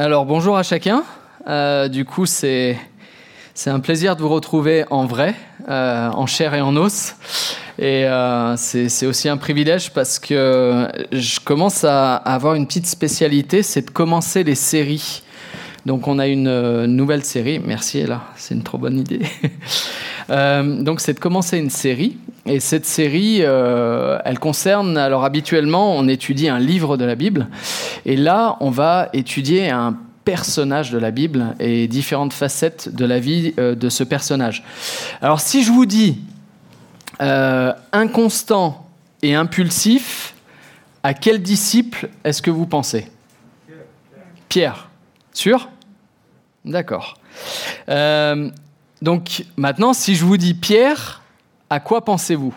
Alors bonjour à chacun. Euh, du coup, c'est c'est un plaisir de vous retrouver en vrai, euh, en chair et en os. Et euh, c'est aussi un privilège parce que je commence à avoir une petite spécialité, c'est de commencer les séries. Donc on a une nouvelle série. Merci Ella, c'est une trop bonne idée. donc c'est de commencer une série. Et cette série, elle concerne, alors habituellement, on étudie un livre de la Bible. Et là, on va étudier un personnage de la Bible et différentes facettes de la vie euh, de ce personnage. Alors si je vous dis euh, inconstant et impulsif, à quel disciple est-ce que vous pensez? Pierre. Sûr? D'accord. Euh, donc maintenant, si je vous dis Pierre, à quoi pensez-vous?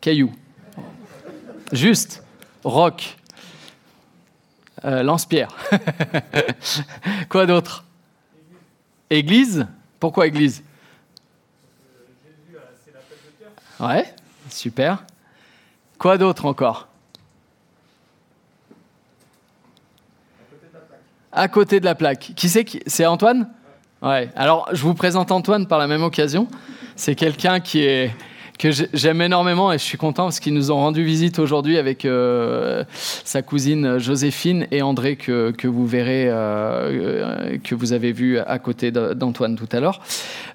Caillou. Juste. Roc. Euh, lance-pierre. Quoi d'autre? Église? Pourquoi église? Ouais, super. Quoi d'autre encore? À côté de la plaque. Qui c'est C'est Antoine? Alors, je vous présente Antoine par la même occasion. C'est quelqu'un qui est que j'aime énormément et je suis content parce qu'ils nous ont rendu visite aujourd'hui avec euh, sa cousine Joséphine et André que, que vous verrez, euh, euh, que vous avez vu à côté d'Antoine tout à l'heure.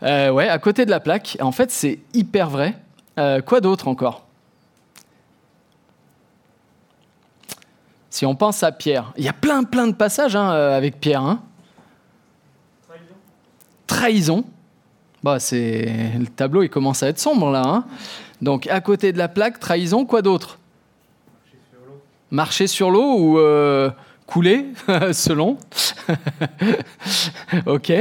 ouais, à côté de la plaque. En fait, c'est hyper vrai. quoi d'autre encore? Si on pense à Pierre, il y a plein plein de passages hein, avec Pierre. Hein. Trahison. Bah, c'est le tableau, il commence à être sombre là. Hein. Donc, à côté de la plaque, trahison, quoi d'autre? Marcher sur l'eau ou euh, couler, selon? ok.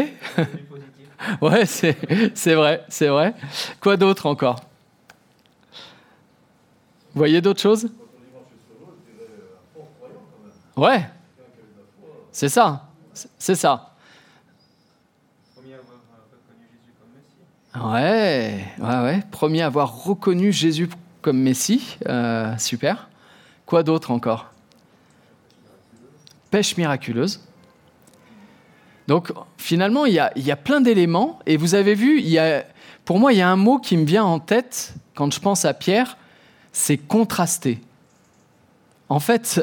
ouais, c'est vrai, c'est vrai. Quoi d'autre encore? Vous voyez d'autres choses? Ouais. C'est ça. C'est ça. Ouais, ouais, ouais. Premier à avoir reconnu Jésus comme Messie. Euh, super. Quoi d'autre encore? Pêche miraculeuse. Donc finalement, il y a, plein d'éléments. Et vous avez vu, pour moi, il y a un mot qui me vient en tête quand je pense à Pierre, c'est contraster. En fait,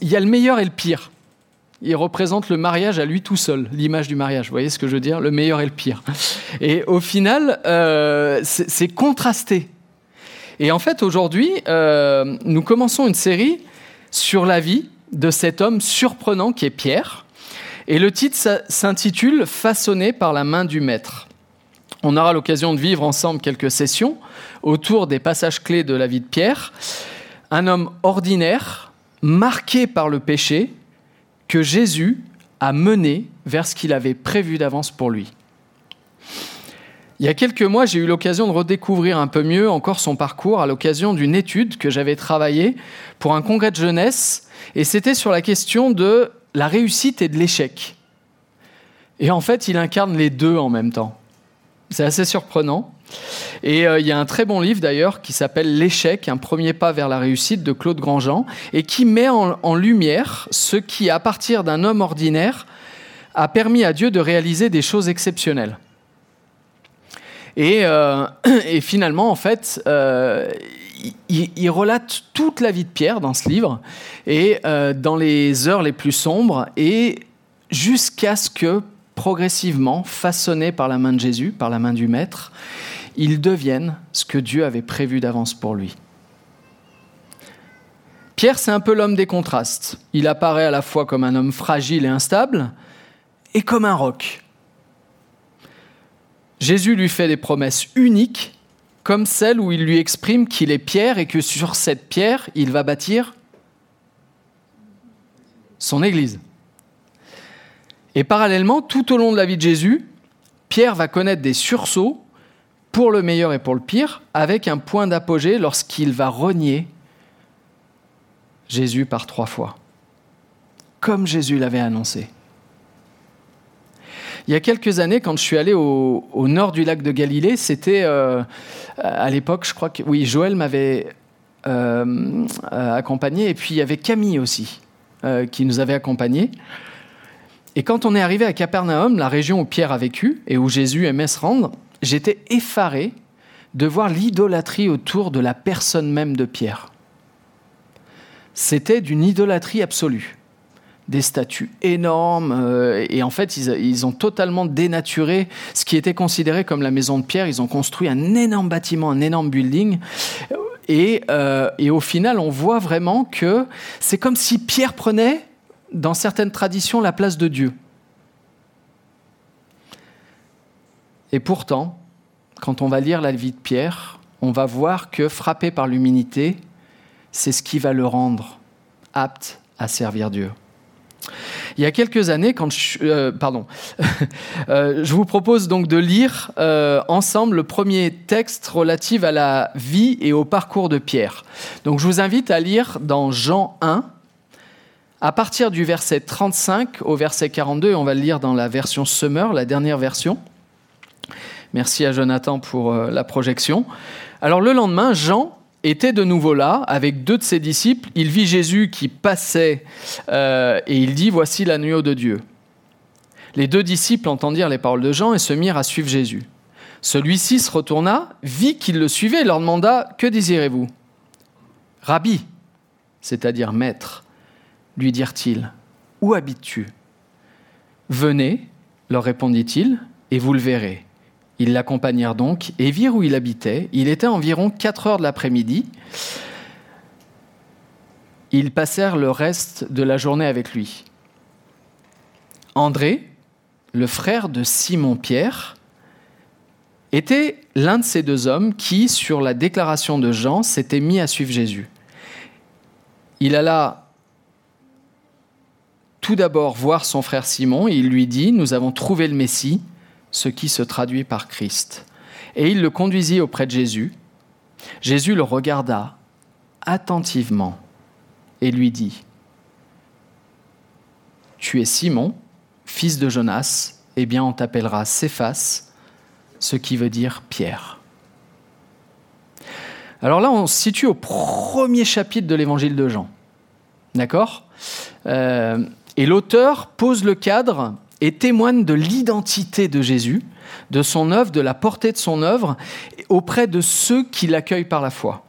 il y a le meilleur et le pire il représente le mariage à lui tout seul, l'image du mariage. Vous voyez ce que je veux dire? Le meilleur et le pire. Et au final, euh, c'est contrasté. Et en fait, aujourd'hui, euh, nous commençons une série sur la vie de cet homme surprenant qui est Pierre. Et le titre s'intitule Façonné par la main du maître. On aura l'occasion de vivre ensemble quelques sessions autour des passages clés de la vie de Pierre. Un homme ordinaire, marqué par le péché, que Jésus a mené vers ce qu'il avait prévu d'avance pour lui. Il y a quelques mois, j'ai eu l'occasion de redécouvrir un peu mieux encore son parcours à l'occasion d'une étude que j'avais travaillée pour un congrès de jeunesse, et c'était sur la question de la réussite et de l'échec. Et en fait, il incarne les deux en même temps. C'est assez surprenant. Et euh, il y a un très bon livre d'ailleurs qui s'appelle L'échec, un premier pas vers la réussite de Claude Grandjean, et qui met en, lumière ce qui, à partir d'un homme ordinaire, a permis à Dieu de réaliser des choses exceptionnelles. Et, euh, finalement, en fait, euh, il, relate toute la vie de Pierre dans ce livre, et dans les heures les plus sombres, et jusqu'à ce que, progressivement, façonné par la main de Jésus, par la main du Maître, ils deviennent ce que Dieu avait prévu d'avance pour lui. Pierre, c'est un peu l'homme des contrastes. Il apparaît à la fois comme un homme fragile et instable et comme un roc. Jésus lui fait des promesses uniques, comme celle où il lui exprime qu'il est pierre et que sur cette pierre, il va bâtir son Église. Et parallèlement, tout au long de la vie de Jésus, Pierre va connaître des sursauts pour le meilleur et pour le pire, avec un point d'apogée lorsqu'il va renier Jésus par trois fois, comme Jésus l'avait annoncé. Il y a quelques années, quand je suis allé au, nord du lac de Galilée, c'était euh, à l'époque, je crois que oui, Joël m'avait euh, accompagné, et puis il y avait Camille aussi. euh, qui nous avait accompagnés. Et quand on est arrivé à Capernaum, la région où Pierre a vécu et où Jésus aimait se rendre, j'étais effaré de voir l'idolâtrie autour de la personne même de Pierre. C'était d'une idolâtrie absolue. Des statues énormes, euh, et en fait, ils, ont totalement dénaturé ce qui était considéré comme la maison de Pierre. Ils ont construit un énorme bâtiment, un énorme building. Et, euh, et au final, on voit vraiment que c'est comme si Pierre prenait, dans certaines traditions, la place de Dieu. Et pourtant, quand on va lire la vie de Pierre, on va voir que frappé par l'humilité, c'est ce qui va le rendre apte à servir Dieu. Il y a quelques années, quand je, euh, pardon, euh, je vous propose donc de lire euh, ensemble le premier texte relatif à la vie et au parcours de Pierre. Donc je vous invite à lire dans Jean 1, à partir du verset 35 au verset 42, on va le lire dans la version Summer, la dernière version. Merci à Jonathan pour la projection. Alors le lendemain, Jean était de nouveau là avec deux de ses disciples. Il vit Jésus qui passait euh, et il dit, Voici l'agneau de Dieu. Les deux disciples entendirent les paroles de Jean et se mirent à suivre Jésus. Celui-ci se retourna, vit qu'il le suivait et leur demanda, Que désirez-vous Rabbi, c'est-à-dire maître, lui dirent-ils, Où habites-tu Venez, leur répondit-il, et vous le verrez. Ils l'accompagnèrent donc et virent où il habitait. Il était environ 4 heures de l'après-midi. Ils passèrent le reste de la journée avec lui. André, le frère de Simon-Pierre, était l'un de ces deux hommes qui, sur la déclaration de Jean, s'était mis à suivre Jésus. Il alla tout d'abord voir son frère Simon et il lui dit, Nous avons trouvé le Messie, ce qui se traduit par Christ. Et il le conduisit auprès de Jésus. Jésus le regarda attentivement et lui dit, Tu es Simon, fils de Jonas, eh bien on t'appellera Céphas, ce qui veut dire Pierre. Alors là, on se situe au premier chapitre de l'évangile de Jean. D'accord? Euh, Et l'auteur pose le cadre et témoigne de l'identité de Jésus, de son œuvre, de la portée de son œuvre auprès de ceux qui l'accueillent par la foi.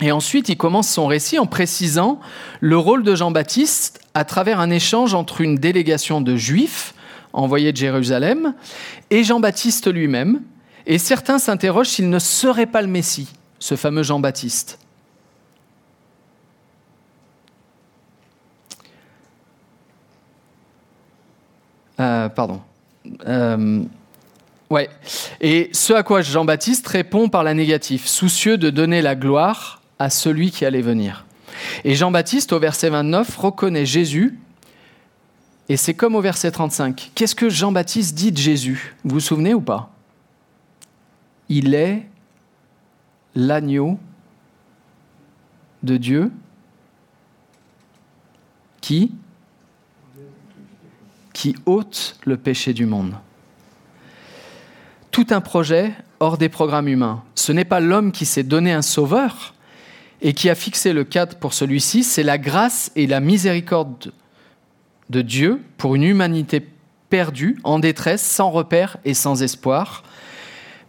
Et ensuite, il commence son récit en précisant le rôle de Jean-Baptiste à travers un échange entre une délégation de juifs envoyés de Jérusalem et Jean-Baptiste lui-même. Et certains s'interrogent s'il ne serait pas le Messie, ce fameux Jean-Baptiste. Euh, pardon. Euh, ouais. Et ce à quoi Jean-Baptiste répond par la négative, soucieux de donner la gloire à celui qui allait venir. Et Jean-Baptiste, au verset 29, reconnaît Jésus, et c'est comme au verset 35. Qu'est-ce que Jean-Baptiste dit de Jésus? Vous vous souvenez ou pas? Il est l'agneau de Dieu qui qui ôte le péché du monde. Tout un projet hors des programmes humains. Ce n'est pas l'homme qui s'est donné un sauveur et qui a fixé le cadre pour celui-ci, c'est la grâce et la miséricorde de Dieu pour une humanité perdue, en détresse, sans repère et sans espoir.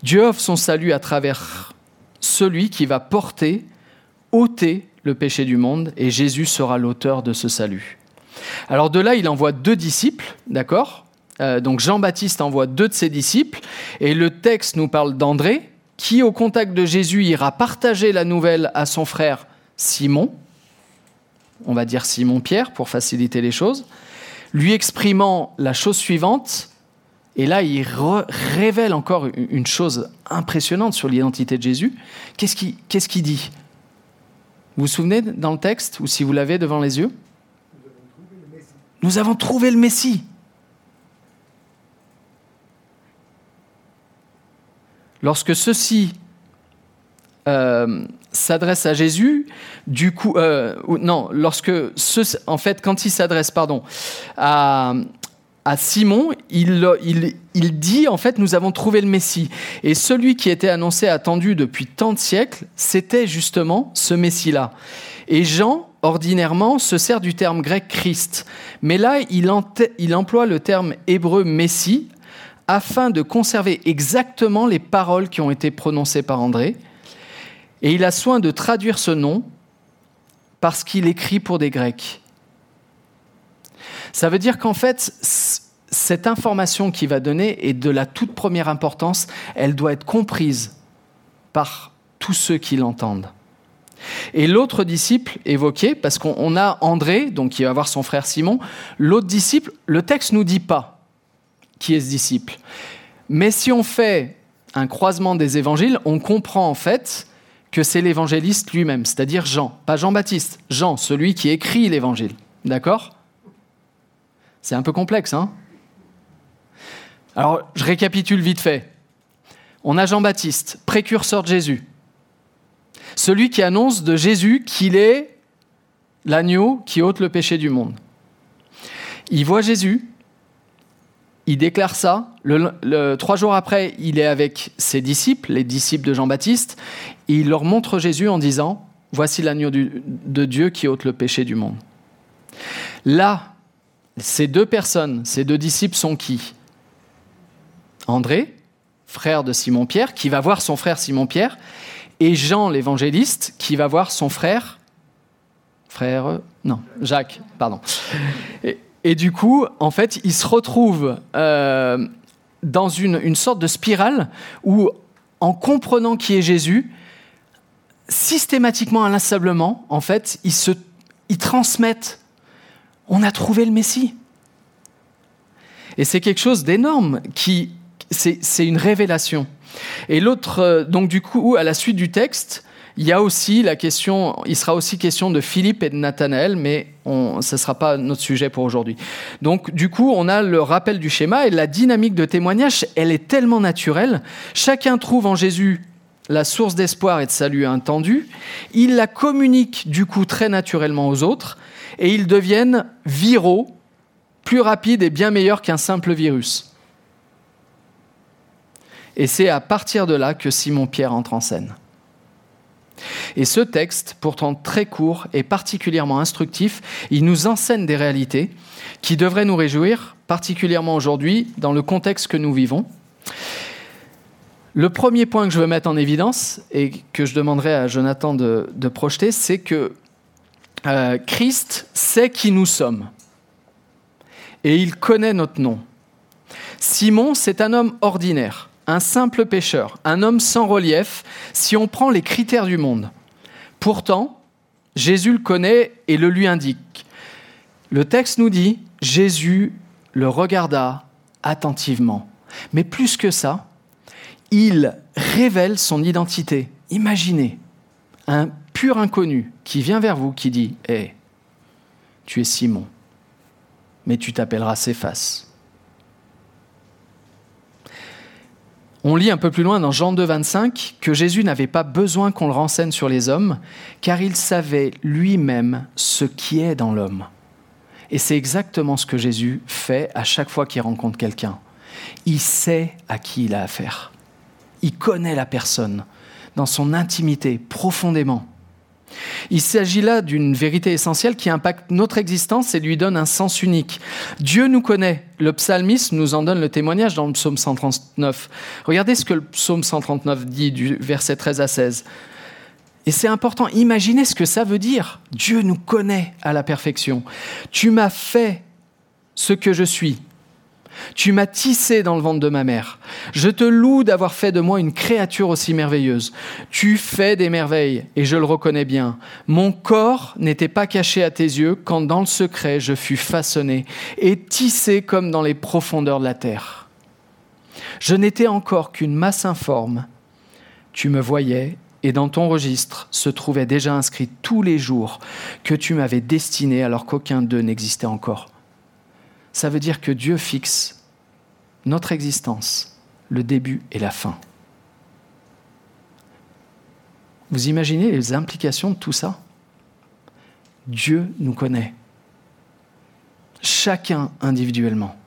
Dieu offre son salut à travers celui qui va porter, ôter le péché du monde, et Jésus sera l'auteur de ce salut. Alors de là, il envoie deux disciples, d'accord euh, Donc Jean-Baptiste envoie deux de ses disciples, et le texte nous parle d'André, qui au contact de Jésus ira partager la nouvelle à son frère Simon, on va dire Simon-Pierre pour faciliter les choses, lui exprimant la chose suivante, et là il révèle encore une chose impressionnante sur l'identité de Jésus. Qu'est-ce qu'il dit? Vous vous souvenez dans le texte, ou si vous l'avez devant les yeux? Nous avons trouvé le Messie. Lorsque ceux-ci euh, s'adressent à Jésus, du coup, euh, non, lorsque en fait, quand il s'adresse, pardon, à, Simon, il, dit en fait, nous avons trouvé le Messie. Et celui qui était annoncé, attendu depuis tant de siècles, c'était justement ce Messie-là. Et Jean ordinairement, se sert du terme grec Christ, mais là, il, il emploie le terme hébreu Messie afin de conserver exactement les paroles qui ont été prononcées par André, et il a soin de traduire ce nom parce qu'il écrit pour des Grecs. Ça veut dire qu'en fait, cette information qu'il va donner est de la toute première importance, elle doit être comprise par tous ceux qui l'entendent. Et l'autre disciple évoqué, parce qu'on a André, donc qui va voir son frère Simon, l'autre disciple, le texte nous dit pas qui est ce disciple. Mais si on fait un croisement des évangiles, on comprend en fait que c'est l'évangéliste lui-même, c'est-à-dire Jean, pas Jean-Baptiste, Jean, celui qui écrit l'évangile. D'accord? C'est un peu complexe, hein? Alors, je récapitule vite fait. On a Jean-Baptiste, précurseur de Jésus, celui qui annonce de Jésus qu'il est l'agneau qui ôte le péché du monde. Il voit Jésus, il déclare ça. Le, trois jours après, il est avec ses disciples, les disciples de Jean-Baptiste, et il leur montre Jésus en disant Voici l'agneau de Dieu qui ôte le péché du monde. Là, ces deux personnes, ces deux disciples sont qui? André, frère de Simon-Pierre, qui va voir son frère Simon-Pierre, et Jean l'évangéliste, qui va voir son frère, frère, non, Jacques, pardon. Et du coup, en fait, il se retrouve euh, dans une, sorte de spirale où, en comprenant qui est Jésus, systématiquement, inlassablement, en fait, ils, se, ils transmettent on a trouvé le Messie. Et c'est quelque chose d'énorme qui, c'est une révélation. Et l'autre, euh, donc du coup, à la suite du texte, il y a aussi la question, il sera aussi question de Philippe et de Nathanaël, mais ce ne sera pas notre sujet pour aujourd'hui. Donc, du coup, on a le rappel du schéma et la dynamique de témoignage, elle est tellement naturelle. Chacun trouve en Jésus la source d'espoir et de salut intendue. Il la communique, du coup, très naturellement aux autres et ils deviennent viraux, plus rapides et bien meilleurs qu'un simple virus. Et c'est à partir de là que Simon-Pierre entre en scène. Et ce texte, pourtant très court et particulièrement instructif, il nous enseigne des réalités qui devraient nous réjouir, particulièrement aujourd'hui, dans le contexte que nous vivons. Le premier point que je veux mettre en évidence et que je demanderai à Jonathan de, projeter, c'est que euh, Christ sait qui nous sommes et il connaît notre nom. Simon, c'est un homme ordinaire un simple pécheur, un homme sans relief, si on prend les critères du monde. Pourtant, Jésus le connaît et le lui indique. Le texte nous dit, Jésus le regarda attentivement. Mais plus que ça, il révèle son identité. Imaginez un pur inconnu qui vient vers vous, qui dit Hé, tu es Simon, mais tu t'appelleras Céphas. On lit un peu plus loin dans Jean 2, 25 que Jésus n'avait pas besoin qu'on le renseigne sur les hommes, car il savait lui-même ce qui est dans l'homme. Et c'est exactement ce que Jésus fait à chaque fois qu'il rencontre quelqu'un. Il sait à qui il a affaire. Il connaît la personne dans son intimité profondément. Il s'agit là d'une vérité essentielle qui impacte notre existence et lui donne un sens unique. Dieu nous connaît. Le psalmiste nous en donne le témoignage dans le psaume 139. Regardez ce que le psaume 139 dit du verset 13 à 16. Et c'est important, imaginez ce que ça veut dire. Dieu nous connaît à la perfection. Tu m'as fait ce que je suis. Tu m'as tissé dans le ventre de ma mère. Je te loue d'avoir fait de moi une créature aussi merveilleuse. Tu fais des merveilles, et je le reconnais bien. Mon corps n'était pas caché à tes yeux quand dans le secret je fus façonné et tissé comme dans les profondeurs de la terre. Je n'étais encore qu'une masse informe. Tu me voyais, et dans ton registre se trouvaient déjà inscrits tous les jours que tu m'avais destinés alors qu'aucun d'eux n'existait encore ça veut dire que Dieu fixe notre existence, le début et la fin. Vous imaginez les implications de tout ça? Dieu nous connaît, chacun individuellement.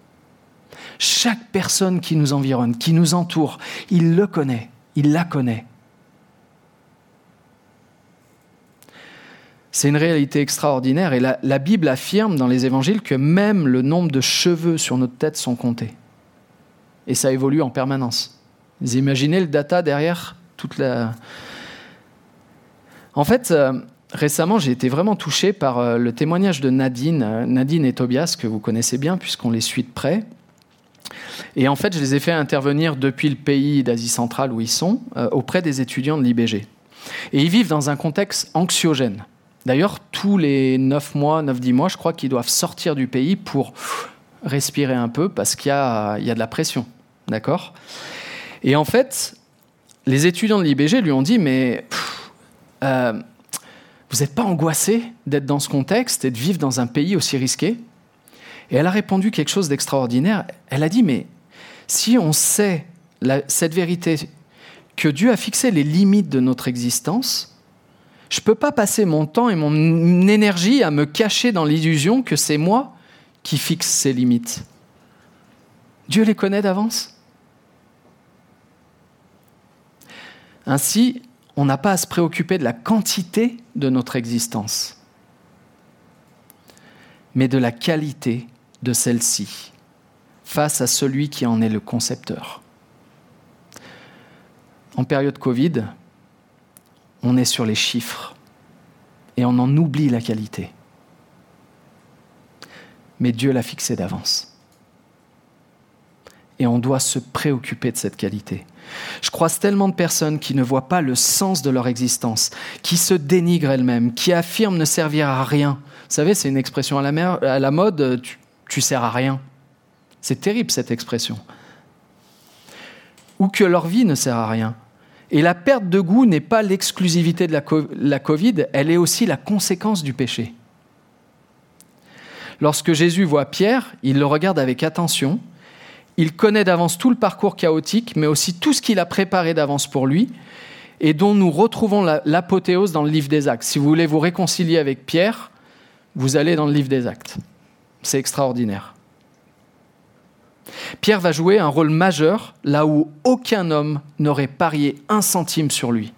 Chaque personne qui nous environne, qui nous entoure, il le connaît, il la connaît. C'est une réalité extraordinaire et la, Bible affirme dans les évangiles que même le nombre de cheveux sur notre tête sont comptés. Et ça évolue en permanence. Vous imaginez le data derrière toute la... En fait, euh, récemment, j'ai été vraiment touché par euh, le témoignage de Nadine, euh, Nadine et Tobias, que vous connaissez bien puisqu'on les suit de près. Et en fait, je les ai fait intervenir depuis le pays d'Asie centrale où ils sont, auprès des étudiants de l'IBG. Et ils vivent dans un contexte anxiogène. D'ailleurs, tous les 9 mois, 9-10 mois, je crois qu'ils doivent sortir du pays pour respirer un peu parce qu'il y, y a, de la pression. D'accord? Et en fait, les étudiants de l'IBG lui ont dit Mais euh, vous n'êtes pas angoissé d'être dans ce contexte et de vivre dans un pays aussi risqué? Et elle a répondu quelque chose d'extraordinaire. Elle a dit Mais si on sait cette vérité, que Dieu a fixé les limites de notre existence, je ne peux pas passer mon temps et mon énergie à me cacher dans l'illusion que c'est moi qui fixe ces limites. Dieu les connaît d'avance. Ainsi, on n'a pas à se préoccuper de la quantité de notre existence, mais de la qualité de celle-ci face à celui qui en est le concepteur. En période Covid, on est sur les chiffres et on en oublie la qualité. Mais Dieu l'a fixé d'avance. Et on doit se préoccuper de cette qualité. Je croise tellement de personnes qui ne voient pas le sens de leur existence, qui se dénigrent elles-mêmes, qui affirment ne servir à rien. Vous savez, c'est une expression à la, mode, tu, tu sers à rien. C'est terrible cette expression. Ou que leur vie ne sert à rien. Et la perte de goût n'est pas l'exclusivité de la Covid, elle est aussi la conséquence du péché. Lorsque Jésus voit Pierre, il le regarde avec attention, il connaît d'avance tout le parcours chaotique, mais aussi tout ce qu'il a préparé d'avance pour lui, et dont nous retrouvons l'apothéose dans le livre des actes. Si vous voulez vous réconcilier avec Pierre, vous allez dans le livre des actes. C'est extraordinaire. Pierre va jouer un rôle majeur là où aucun homme n'aurait parié un centime sur lui.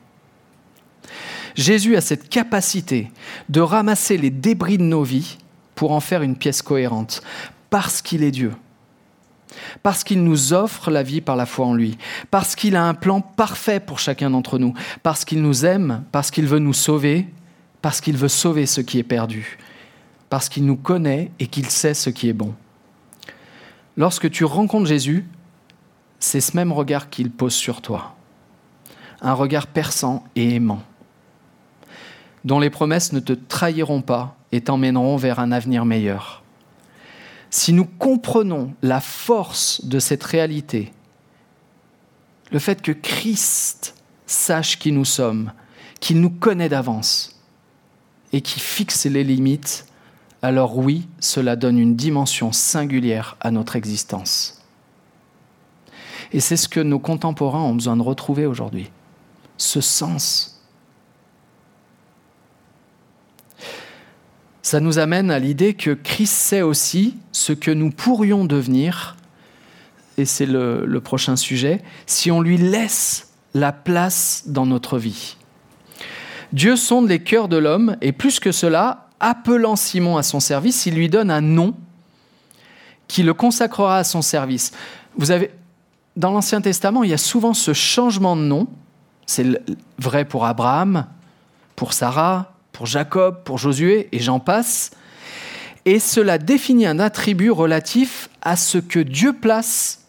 Jésus a cette capacité de ramasser les débris de nos vies pour en faire une pièce cohérente, parce qu'il est Dieu, parce qu'il nous offre la vie par la foi en lui, parce qu'il a un plan parfait pour chacun d'entre nous, parce qu'il nous aime, parce qu'il veut nous sauver, parce qu'il veut sauver ce qui est perdu, parce qu'il nous connaît et qu'il sait ce qui est bon lorsque tu rencontres Jésus, c'est ce même regard qu'il pose sur toi. Un regard perçant et aimant, dont les promesses ne te trahiront pas et t'emmèneront vers un avenir meilleur. Si nous comprenons la force de cette réalité, le fait que Christ sache qui nous sommes, qu'il nous connaît d'avance et qui fixe les limites, alors oui, cela donne une dimension singulière à notre existence. Et c'est ce que nos contemporains ont besoin de retrouver aujourd'hui, ce sens. Ça nous amène à l'idée que Christ sait aussi ce que nous pourrions devenir, et c'est le, prochain sujet, si on lui laisse la place dans notre vie. Dieu sonde les cœurs de l'homme, et plus que cela, appelant Simon à son service, il lui donne un nom qui le consacrera à son service. Vous avez, dans l'Ancien Testament, il y a souvent ce changement de nom. C'est vrai pour Abraham, pour Sarah, pour Jacob, pour Josué, et j'en passe. Et cela définit un attribut relatif à ce que Dieu place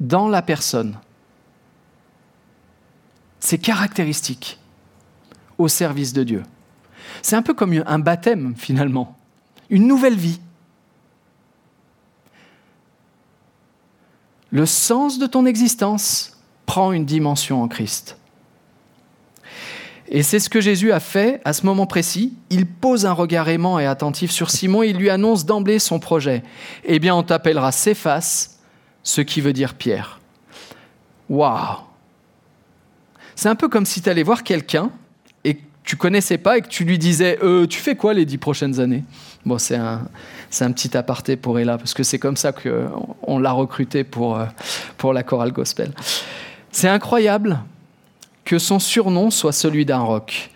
dans la personne. Ses caractéristiques au service de Dieu. C'est un peu comme un baptême finalement, une nouvelle vie. Le sens de ton existence prend une dimension en Christ. Et c'est ce que Jésus a fait à ce moment précis. Il pose un regard aimant et attentif sur Simon et il lui annonce d'emblée son projet. Eh bien, on t'appellera Céphas, ce qui veut dire Pierre. Waouh C'est un peu comme si tu allais voir quelqu'un tu connaissais pas et que tu lui disais euh, Tu fais quoi les dix prochaines années? Bon, c'est un, un petit aparté pour Ella, parce que c'est comme ça qu'on l'a recruté pour, euh, pour la chorale gospel. C'est incroyable que son surnom soit celui d'un roc.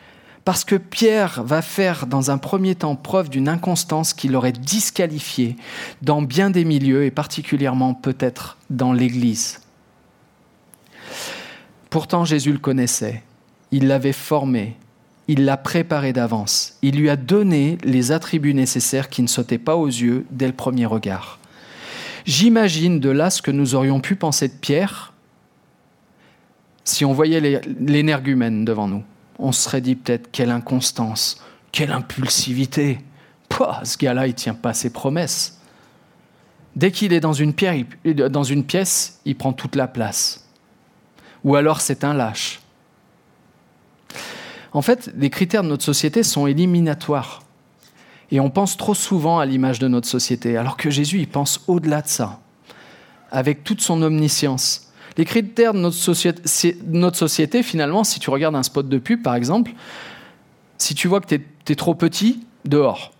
Parce que Pierre va faire dans un premier temps preuve d'une inconstance qui l'aurait disqualifié dans bien des milieux et particulièrement peut-être dans l'Église. Pourtant Jésus le connaissait, il l'avait formé, il l'a préparé d'avance, il lui a donné les attributs nécessaires qui ne sautaient pas aux yeux dès le premier regard. J'imagine de là ce que nous aurions pu penser de Pierre si on voyait l'énergumène devant nous. On se serait dit peut-être quelle inconstance, quelle impulsivité. Ce gars-là, il ne tient pas ses promesses. Dès qu'il est dans une pièce, il prend toute la place. Ou alors c'est un lâche. En fait, les critères de notre société sont éliminatoires. Et on pense trop souvent à l'image de notre société, alors que Jésus, il pense au-delà de ça, avec toute son omniscience. Les critères de notre société, finalement, si tu regardes un spot de pub, par exemple, si tu vois que tu es, trop petit, dehors.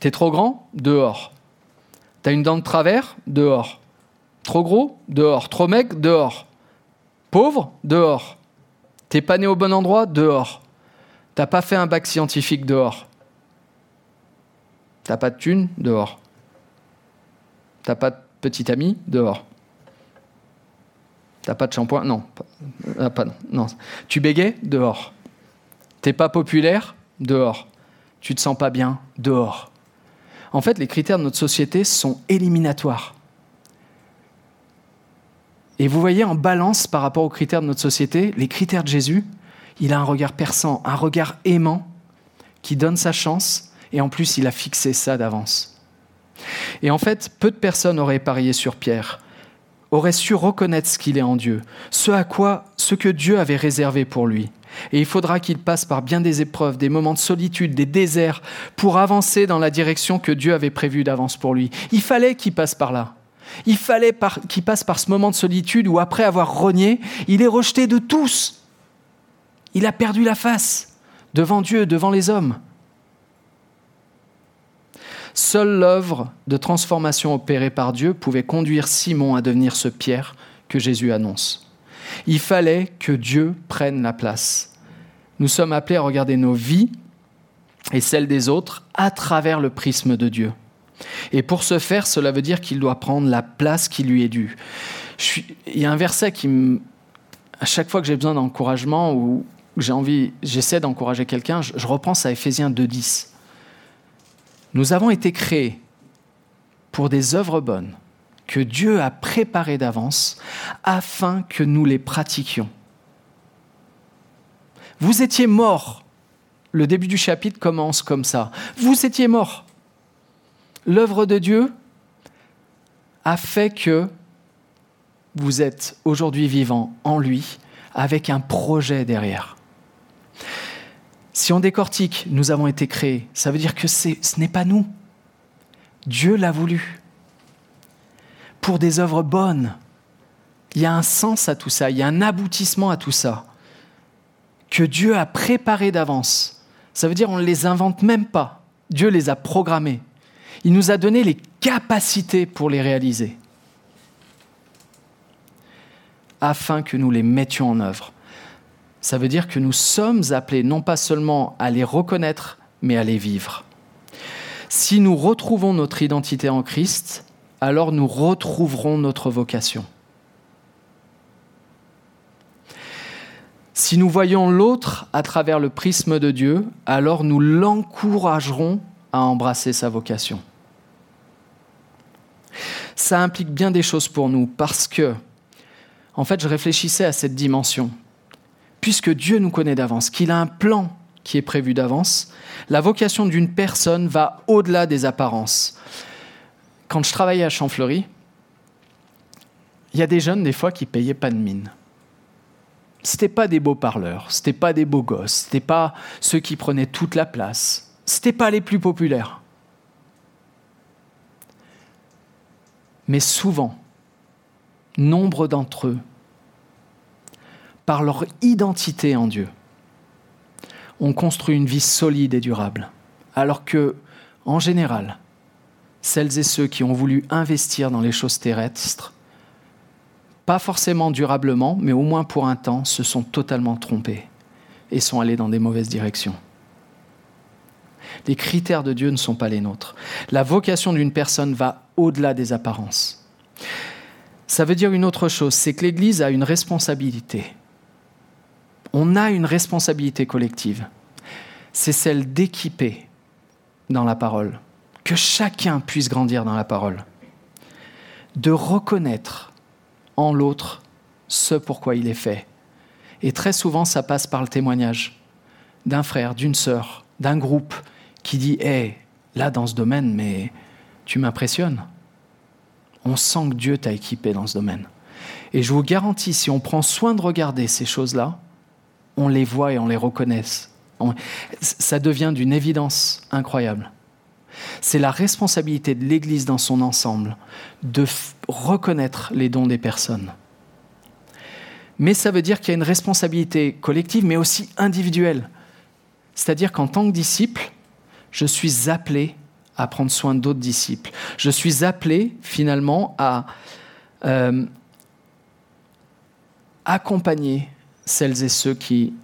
Tu es trop grand, dehors. Tu as une dent de travers, dehors. Trop gros, dehors. Trop mec, dehors. Pauvre, dehors. T'es pas né au bon endroit, dehors. T'as pas fait un bac scientifique, dehors. T'as pas de thune Dehors. T'as pas de petit ami Dehors. T'as pas de shampoing Non. Pas, ah, non. Tu bégais Dehors. T'es pas populaire Dehors. Tu te sens pas bien Dehors. En fait, les critères de notre société sont éliminatoires. Et vous voyez en balance par rapport aux critères de notre société, les critères de Jésus, il a un regard perçant, un regard aimant qui donne sa chance et en plus, il a fixé ça d'avance. Et en fait, peu de personnes auraient parié sur Pierre, auraient su reconnaître ce qu'il est en Dieu, ce à quoi, ce que Dieu avait réservé pour lui. Et il faudra qu'il passe par bien des épreuves, des moments de solitude, des déserts, pour avancer dans la direction que Dieu avait prévue d'avance pour lui. Il fallait qu'il passe par là. Il fallait qu'il passe par ce moment de solitude où, après avoir renié, il est rejeté de tous. Il a perdu la face devant Dieu, devant les hommes. Seule l'œuvre de transformation opérée par Dieu pouvait conduire Simon à devenir ce Pierre que Jésus annonce. Il fallait que Dieu prenne la place. Nous sommes appelés à regarder nos vies et celles des autres à travers le prisme de Dieu. Et pour ce faire, cela veut dire qu'il doit prendre la place qui lui est due. Il y a un verset qui, à chaque fois que j'ai besoin d'encouragement ou j'ai envie, j'essaie d'encourager quelqu'un, je, je repense à Éphésiens 2.10. Nous avons été créés pour des œuvres bonnes que Dieu a préparées d'avance afin que nous les pratiquions. Vous étiez morts. Le début du chapitre commence comme ça. Vous étiez morts. L'œuvre de Dieu a fait que vous êtes aujourd'hui vivant en lui avec un projet derrière. Si on décortique, nous avons été créés, ça veut dire que ce n'est pas nous. Dieu l'a voulu. Pour des œuvres bonnes. Il y a un sens à tout ça, il y a un aboutissement à tout ça. Que Dieu a préparé d'avance. Ça veut dire qu'on ne les invente même pas. Dieu les a programmés. Il nous a donné les capacités pour les réaliser. Afin que nous les mettions en œuvre ça veut dire que nous sommes appelés non pas seulement à les reconnaître, mais à les vivre. Si nous retrouvons notre identité en Christ, alors nous retrouverons notre vocation. Si nous voyons l'autre à travers le prisme de Dieu, alors nous l'encouragerons à embrasser sa vocation. Ça implique bien des choses pour nous parce que, en fait, je réfléchissais à cette dimension puisque Dieu nous connaît d'avance, qu'il a un plan qui est prévu d'avance, la vocation d'une personne va au-delà des apparences. Quand je travaillais à Champfleury, il y a des jeunes des fois qui payaient pas de mine. C'était pas des beaux parleurs, c'était pas des beaux gosses, c'était pas ceux qui prenaient toute la place, c'était pas les plus populaires. Mais souvent, nombre d'entre eux par leur identité en Dieu, ont construit une vie solide et durable. Alors que, en général, celles et ceux qui ont voulu investir dans les choses terrestres, pas forcément durablement, mais au moins pour un temps, se sont totalement trompés et sont allés dans des mauvaises directions. Les critères de Dieu ne sont pas les nôtres. La vocation d'une personne va au-delà des apparences. Ça veut dire une autre chose, c'est que l'Église a une responsabilité. On a une responsabilité collective. C'est celle d'équiper dans la parole, que chacun puisse grandir dans la parole, de reconnaître en l'autre ce pourquoi il est fait. Et très souvent, ça passe par le témoignage d'un frère, d'une sœur, d'un groupe qui dit Hé, là dans ce domaine, mais tu m'impressionnes. On sent que Dieu t'a équipé dans ce domaine. Et je vous garantis, si on prend soin de regarder ces choses-là, on les voit et on les reconnaît. Ça devient d'une évidence incroyable. C'est la responsabilité de l'Église dans son ensemble de reconnaître les dons des personnes. Mais ça veut dire qu'il y a une responsabilité collective, mais aussi individuelle. C'est-à-dire qu'en tant que disciple, je suis appelé à prendre soin d'autres disciples. Je suis appelé finalement à euh, accompagner celles et ceux qui,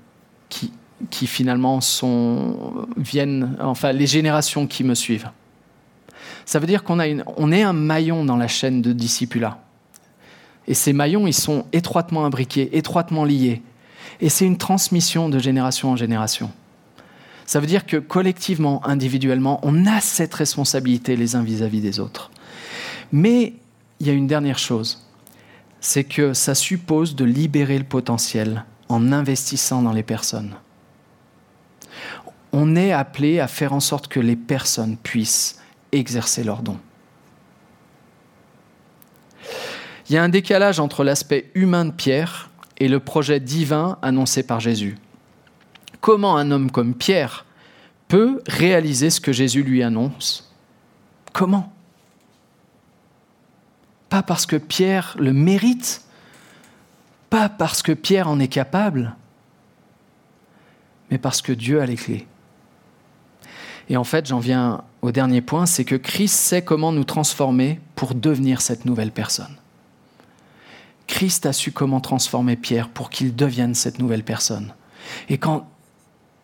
qui, qui finalement sont, viennent, enfin les générations qui me suivent. Ça veut dire qu'on a une, on est un maillon dans la chaîne de discipula. Et ces maillons, ils sont étroitement imbriqués, étroitement liés. Et c'est une transmission de génération en génération. Ça veut dire que collectivement, individuellement, on a cette responsabilité les uns vis-à-vis des autres. Mais il y a une dernière chose, c'est que ça suppose de libérer le potentiel en investissant dans les personnes. On est appelé à faire en sorte que les personnes puissent exercer leurs dons. Il y a un décalage entre l'aspect humain de Pierre et le projet divin annoncé par Jésus comment un homme comme Pierre peut réaliser ce que Jésus lui annonce? Comment? Pas parce que Pierre le mérite, pas parce que Pierre en est capable, mais parce que Dieu a les clés. Et en fait, j'en viens au dernier point, c'est que Christ sait comment nous transformer pour devenir cette nouvelle personne. Christ a su comment transformer Pierre pour qu'il devienne cette nouvelle personne. Et quand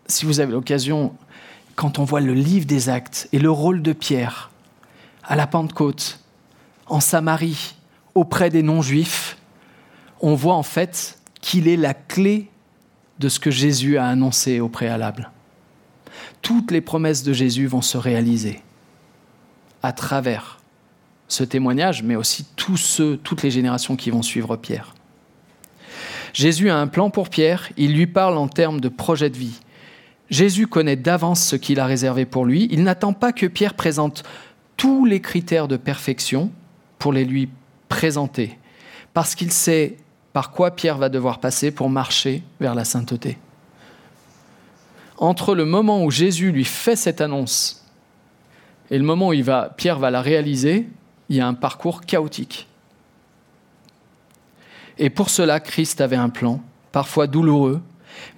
si vous avez l'occasion, quand on voit le livre des actes et le rôle de Pierre à la Pentecôte, en Samarie, auprès des non-juifs, on voit en fait qu'il est la clé de ce que Jésus a annoncé au préalable. Toutes les promesses de Jésus vont se réaliser à travers ce témoignage, mais aussi tous ceux, toutes les générations qui vont suivre Pierre. Jésus a un plan pour Pierre, il lui parle en termes de projet de vie. Jésus connaît d'avance ce qu'il a réservé pour lui. Il n'attend pas que Pierre présente tous les critères de perfection pour les lui présenter, parce qu'il sait par quoi Pierre va devoir passer pour marcher vers la sainteté. Entre le moment où Jésus lui fait cette annonce et le moment où il va, Pierre va la réaliser, il y a un parcours chaotique. Et pour cela, Christ avait un plan, parfois douloureux,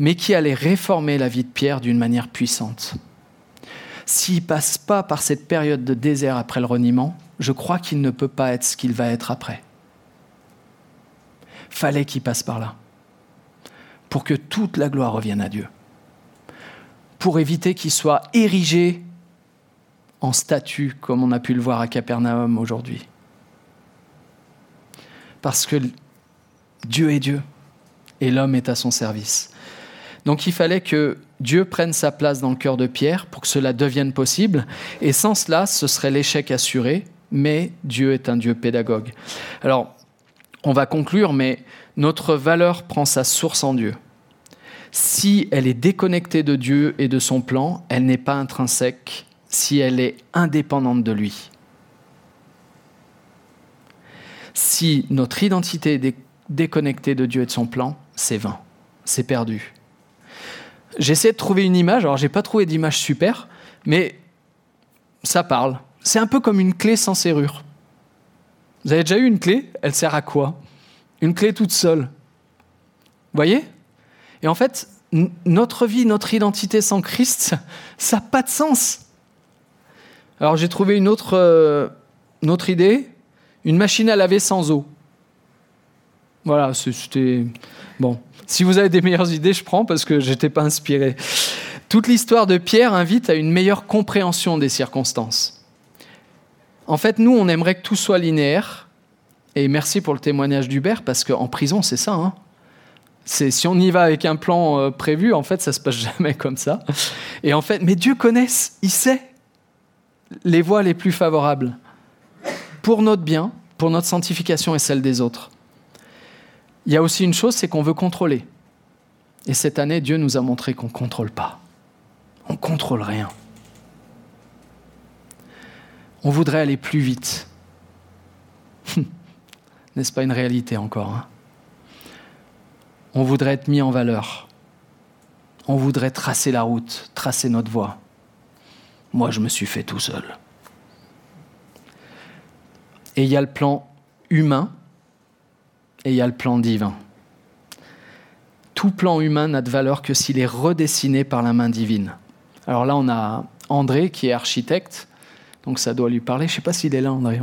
mais qui allait réformer la vie de Pierre d'une manière puissante. S'il passe pas par cette période de désert après le reniement, je crois qu'il ne peut pas être ce qu'il va être après. Fallait qu'il passe par là, pour que toute la gloire revienne à Dieu, pour éviter qu'il soit érigé en statue, comme on a pu le voir à Capernaum aujourd'hui. Parce que Dieu est Dieu et l'homme est à son service. Donc il fallait que Dieu prenne sa place dans le cœur de Pierre pour que cela devienne possible. Et sans cela, ce serait l'échec assuré. Mais Dieu est un Dieu pédagogue. Alors, on va conclure, mais notre valeur prend sa source en Dieu. Si elle est déconnectée de Dieu et de son plan, elle n'est pas intrinsèque si elle est indépendante de lui. Si notre identité est déconnectée de Dieu et de son plan, c'est vain, c'est perdu. J'essaie de trouver une image, alors j'ai pas trouvé d'image super, mais ça parle. C'est un peu comme une clé sans serrure. Vous avez déjà eu une clé Elle sert à quoi? Une clé toute seule. Vous voyez? Et en fait, notre vie, notre identité sans Christ, ça n'a pas de sens. Alors j'ai trouvé une autre, euh, une autre idée, une machine à laver sans eau. Voilà, c'était... Bon, si vous avez des meilleures idées, je prends parce que je n'étais pas inspiré. Toute l'histoire de Pierre invite à une meilleure compréhension des circonstances. En fait, nous, on aimerait que tout soit linéaire. Et merci pour le témoignage d'Hubert, parce qu'en prison, c'est ça. Hein. c'est si on y va avec un plan euh, prévu, en fait, ça se passe jamais comme ça. Et en fait, mais Dieu connaît, il sait les voies les plus favorables pour notre bien, pour notre sanctification et celle des autres. Il y a aussi une chose, c'est qu'on veut contrôler. Et cette année, Dieu nous a montré qu'on ne contrôle pas. On ne contrôle rien. On voudrait aller plus vite. N'est-ce pas une réalité encore hein? On voudrait être mis en valeur. On voudrait tracer la route, tracer notre voie. Moi, je me suis fait tout seul. Et il y a le plan humain et il y a le plan divin. Tout plan humain n'a de valeur que s'il est redessiné par la main divine. Alors là, on a André qui est architecte, donc ça doit lui parler. Je ne sais pas s'il est là, André.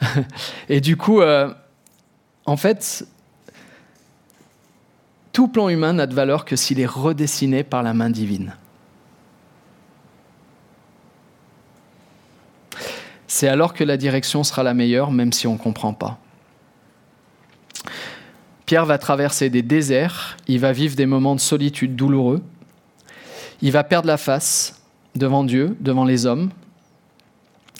Et du coup, euh, en fait, tout plan humain n'a de valeur que s'il est redessiné par la main divine. C'est alors que la direction sera la meilleure, même si on ne comprend pas. Pierre va traverser des déserts, il va vivre des moments de solitude douloureux, il va perdre la face devant Dieu, devant les hommes,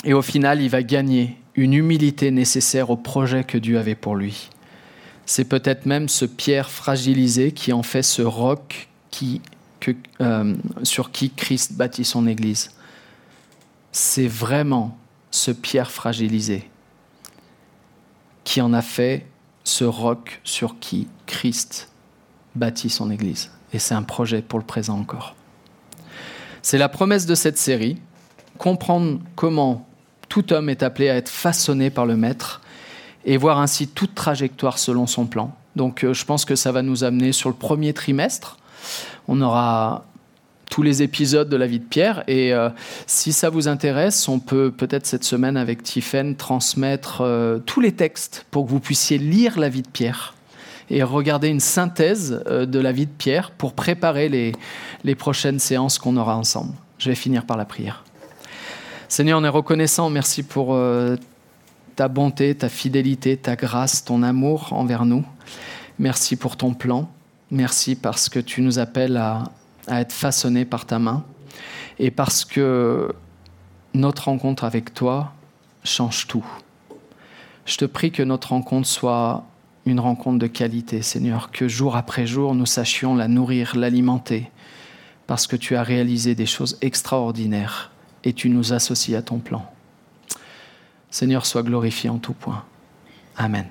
et au final, il va gagner une humilité nécessaire au projet que Dieu avait pour lui. C'est peut-être même ce Pierre fragilisé qui en fait ce roc euh, sur qui Christ bâtit son Église. C'est vraiment ce Pierre fragilisé qui en a fait ce roc sur qui Christ bâtit son Église. Et c'est un projet pour le présent encore. C'est la promesse de cette série, comprendre comment tout homme est appelé à être façonné par le Maître et voir ainsi toute trajectoire selon son plan. Donc euh, je pense que ça va nous amener sur le premier trimestre. On aura tous les épisodes de la vie de Pierre. Et euh, si ça vous intéresse, on peut peut-être cette semaine avec Tiffen transmettre euh, tous les textes pour que vous puissiez lire la vie de Pierre et regarder une synthèse de la vie de Pierre pour préparer les, les prochaines séances qu'on aura ensemble. Je vais finir par la prière. Seigneur, on est reconnaissant. Merci pour euh, ta bonté, ta fidélité, ta grâce, ton amour envers nous. Merci pour ton plan. Merci parce que tu nous appelles à, à être façonnés par ta main et parce que notre rencontre avec toi change tout. Je te prie que notre rencontre soit une rencontre de qualité, Seigneur, que jour après jour nous sachions la nourrir, l'alimenter, parce que tu as réalisé des choses extraordinaires et tu nous associes à ton plan. Seigneur, sois glorifié en tout point. Amen.